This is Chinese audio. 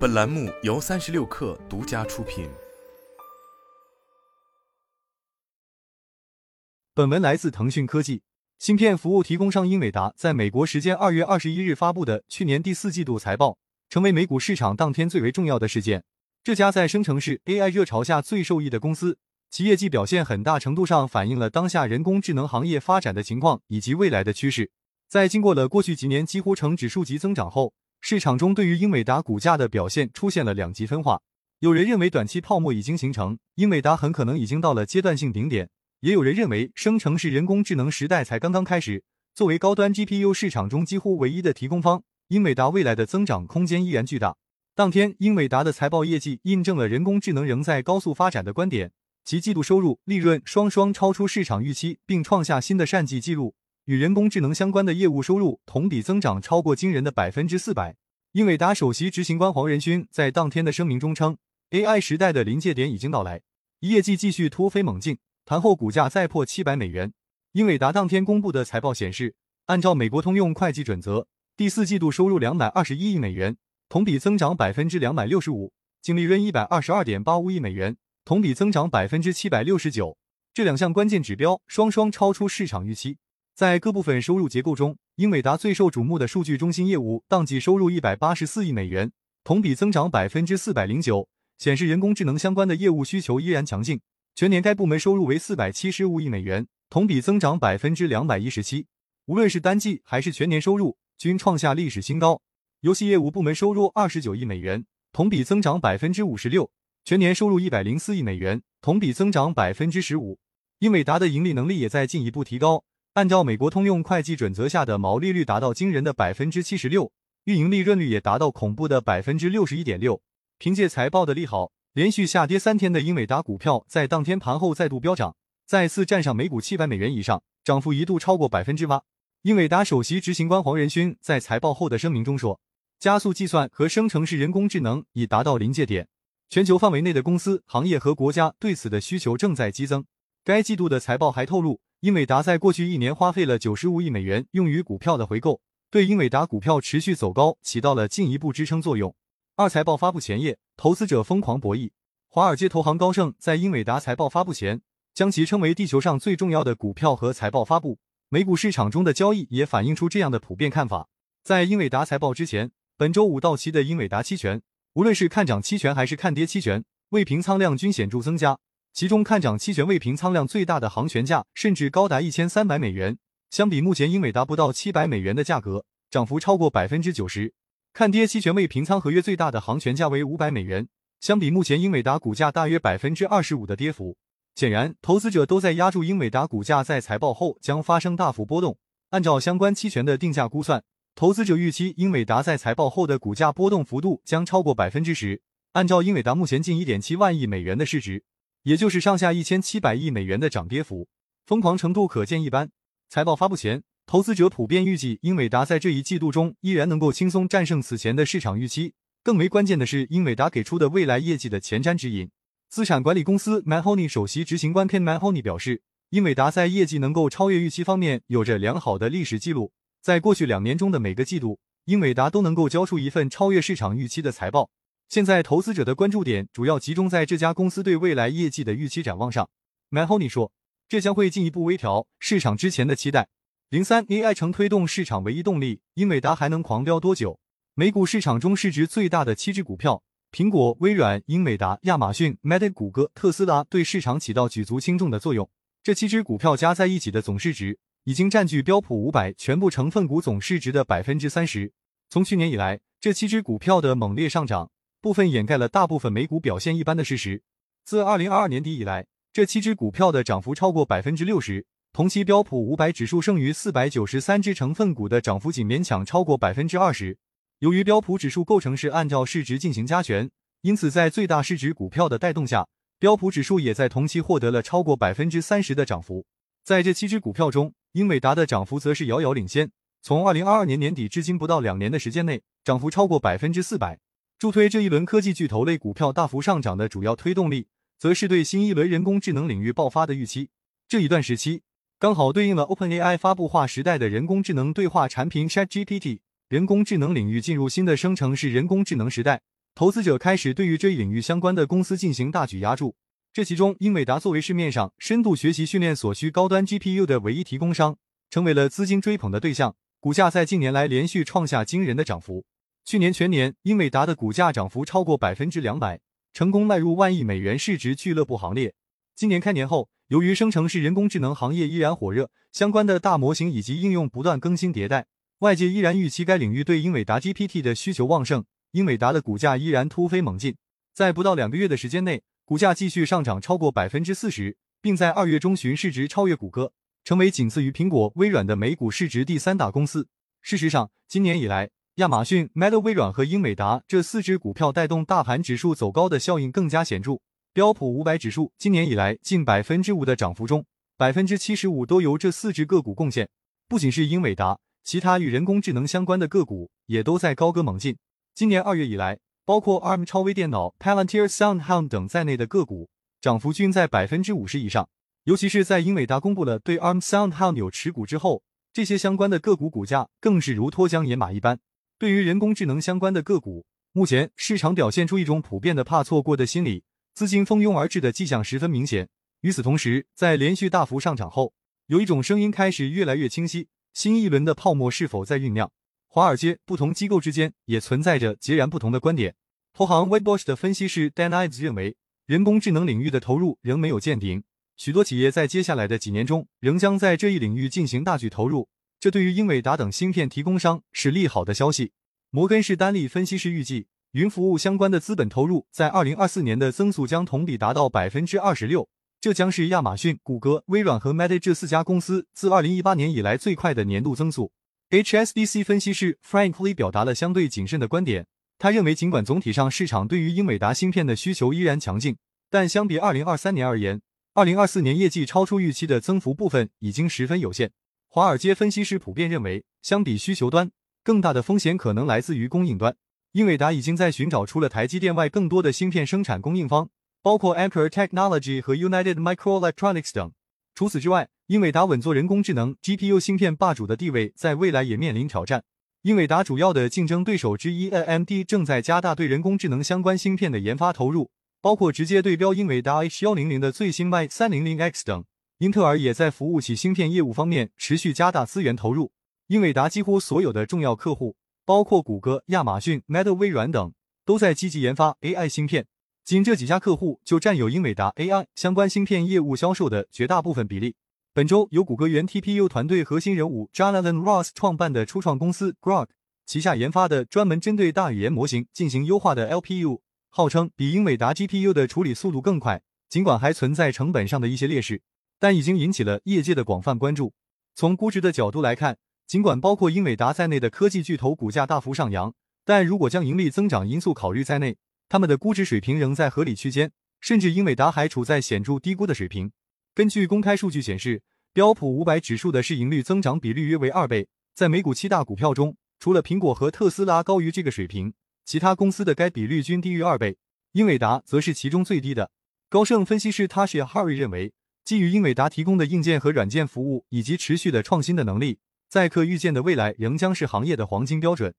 本栏目由三十六氪独家出品。本文来自腾讯科技。芯片服务提供商英伟达在美国时间二月二十一日发布的去年第四季度财报，成为美股市场当天最为重要的事件。这家在生成式 AI 热潮下最受益的公司，其业绩表现很大程度上反映了当下人工智能行业发展的情况以及未来的趋势。在经过了过去几年几乎呈指数级增长后，市场中对于英伟达股价的表现出现了两极分化。有人认为短期泡沫已经形成，英伟达很可能已经到了阶段性顶点。也有人认为，生成式人工智能时代才刚刚开始。作为高端 GPU 市场中几乎唯一的提供方，英伟达未来的增长空间依然巨大。当天，英伟达的财报业绩印证了人工智能仍在高速发展的观点，其季度收入、利润双双超出市场预期，并创下新的善绩记录。与人工智能相关的业务收入同比增长超过惊人的百分之四百。英伟达首席执行官黄仁勋在当天的声明中称：“AI 时代的临界点已经到来，业绩继续突飞猛进。”盘后股价再破七百美元。英伟达当天公布的财报显示，按照美国通用会计准则，第四季度收入两百二十一亿美元，同比增长百分之两百六十五；净利润一百二十二点八五亿美元，同比增长百分之七百六十九。这两项关键指标双双超出市场预期。在各部分收入结构中，英伟达最受瞩目的数据中心业务当季收入一百八十四亿美元，同比增长百分之四百零九，显示人工智能相关的业务需求依然强劲。全年该部门收入为四百七十五亿美元，同比增长百分之两百一十七。无论是单季还是全年收入，均创下历史新高。游戏业务部门收入二十九亿美元，同比增长百分之五十六，全年收入一百零四亿美元，同比增长百分之十五。英伟达的盈利能力也在进一步提高，按照美国通用会计准则下的毛利率达到惊人的百分之七十六，运营利润率也达到恐怖的百分之六十一点六。凭借财报的利好。连续下跌三天的英伟达股票在当天盘后再度飙涨，再次站上每股七百美元以上，涨幅一度超过百分之八。英伟达首席执行官黄仁勋在财报后的声明中说：“加速计算和生成式人工智能已达到临界点，全球范围内的公司、行业和国家对此的需求正在激增。”该季度的财报还透露，英伟达在过去一年花费了九十五亿美元用于股票的回购，对英伟达股票持续走高起到了进一步支撑作用。二财报发布前夜，投资者疯狂博弈。华尔街投行高盛在英伟达财报发布前，将其称为地球上最重要的股票和财报发布。美股市场中的交易也反映出这样的普遍看法。在英伟达财报之前，本周五到期的英伟达期权，无论是看涨期权还是看跌期权，未平仓量均显著增加。其中，看涨期权未平仓量最大的行权价甚至高达一千三百美元，相比目前英伟达不到七百美元的价格，涨幅超过百分之九十。看跌期权未平仓合约最大的行权价为五百美元，相比目前英伟达股价大约百分之二十五的跌幅，显然投资者都在压住英伟达股价在财报后将发生大幅波动。按照相关期权的定价估算，投资者预期英伟达在财报后的股价波动幅度将超过百分之十。按照英伟达目前近一点七万亿美元的市值，也就是上下一千七百亿美元的涨跌幅，疯狂程度可见一斑。财报发布前。投资者普遍预计，英伟达在这一季度中依然能够轻松战胜此前的市场预期。更为关键的是，英伟达给出的未来业绩的前瞻指引。资产管理公司 Mahoney 首席执行官 Ken Mahoney 表示，英伟达在业绩能够超越预期方面有着良好的历史记录。在过去两年中的每个季度，英伟达都能够交出一份超越市场预期的财报。现在，投资者的关注点主要集中在这家公司对未来业绩的预期展望上。Mahoney 说，这将会进一步微调市场之前的期待。零三 AI 成推动市场唯一动力，英伟达还能狂飙多久？美股市场中市值最大的七只股票，苹果、微软、英伟达、亚马逊、Meta、谷歌、特斯拉，对市场起到举足轻重的作用。这七只股票加在一起的总市值，已经占据标普五百全部成分股总市值的百分之三十。从去年以来，这七只股票的猛烈上涨，部分掩盖了大部分美股表现一般的事实。自二零二二年底以来，这七只股票的涨幅超过百分之六十。同期标普五百指数剩余四百九十三只成分股的涨幅仅勉强超过百分之二十。由于标普指数构成是按照市值进行加权，因此在最大市值股票的带动下，标普指数也在同期获得了超过百分之三十的涨幅。在这七只股票中，英伟达的涨幅则是遥遥领先。从二零二二年年底至今不到两年的时间内，涨幅超过百分之四百。助推这一轮科技巨头类股票大幅上涨的主要推动力，则是对新一轮人工智能领域爆发的预期。这一段时期。刚好对应了 OpenAI 发布划时代的人工智能对话产品 ChatGPT，人工智能领域进入新的生成式人工智能时代。投资者开始对于这一领域相关的公司进行大举压注。这其中，英伟达作为市面上深度学习训练所需高端 GPU 的唯一提供商，成为了资金追捧的对象。股价在近年来连续创下惊人的涨幅。去年全年，英伟达的股价涨幅超过百分之两百，成功迈入万亿美元市值俱乐部行列。今年开年后，由于生成式人工智能行业依然火热，相关的大模型以及应用不断更新迭代，外界依然预期该领域对英伟达 GPT 的需求旺盛。英伟达的股价依然突飞猛进，在不到两个月的时间内。股价继续上涨超过百分之四十，并在二月中旬市值超越谷歌，成为仅次于苹果、微软的美股市值第三大公司。事实上，今年以来，亚马逊、Meta、微软和英伟达这四只股票带动大盘指数走高的效应更加显著。标普五百指数今年以来近百分之五的涨幅中，百分之七十五都由这四只个股贡献。不仅是英伟达，其他与人工智能相关的个股也都在高歌猛进。今年二月以来。包括 ARM 超微电脑、Palantir SoundHound 等在内的个股涨幅均在百分之五十以上。尤其是在英伟达公布了对 ARM SoundHound 有持股之后，这些相关的个股股价更是如脱缰野马一般。对于人工智能相关的个股，目前市场表现出一种普遍的怕错过的心理，资金蜂拥而至的迹象十分明显。与此同时，在连续大幅上涨后，有一种声音开始越来越清晰：新一轮的泡沫是否在酝酿？华尔街不同机构之间也存在着截然不同的观点。投行 Wedbush 的分析师 Dan Ives 认为，人工智能领域的投入仍没有见顶，许多企业在接下来的几年中仍将在这一领域进行大举投入。这对于英伟达等芯片提供商是利好的消息。摩根士丹利分析师预计，云服务相关的资本投入在二零二四年的增速将同比达到百分之二十六，这将是亚马逊、谷歌、微软和 Meta 这四家公司自二零一八年以来最快的年度增速。HSBC 分析师 Frank Lee 表达了相对谨慎的观点。他认为，尽管总体上市场对于英伟达芯片的需求依然强劲，但相比二零二三年而言，二零二四年业绩超出预期的增幅部分已经十分有限。华尔街分析师普遍认为，相比需求端，更大的风险可能来自于供应端。英伟达已经在寻找除了台积电外更多的芯片生产供应方，包括 Anchor Technology 和 United Microelectronics 等。除此之外，英伟达稳坐人工智能 GPU 芯片霸主的地位，在未来也面临挑战。英伟达主要的竞争对手之一 AMD 正在加大对人工智能相关芯片的研发投入，包括直接对标英伟达 H100 的最新 Y300X 等。英特尔也在服务器芯片业务方面持续加大资源投入。英伟达几乎所有的重要客户，包括谷歌、亚马逊、Meta、微软等，都在积极研发 AI 芯片。仅这几家客户就占有英伟达 AI 相关芯片业务销售的绝大部分比例。本周，由谷歌原 TPU 团队核心人物 Jonathan Ross 创办的初创公司 Grok 旗下研发的专门针对大语言模型进行优化的 LPU，号称比英伟达 GPU 的处理速度更快。尽管还存在成本上的一些劣势，但已经引起了业界的广泛关注。从估值的角度来看，尽管包括英伟达在内的科技巨头股价大幅上扬，但如果将盈利增长因素考虑在内，他们的估值水平仍在合理区间，甚至英伟达还处在显著低估的水平。根据公开数据显示，标普五百指数的市盈率增长比率约为二倍。在美股七大股票中，除了苹果和特斯拉高于这个水平，其他公司的该比率均低于二倍。英伟达则是其中最低的。高盛分析师 Tasha Harry 认为，基于英伟达提供的硬件和软件服务以及持续的创新的能力，载客预见的未来仍将是行业的黄金标准。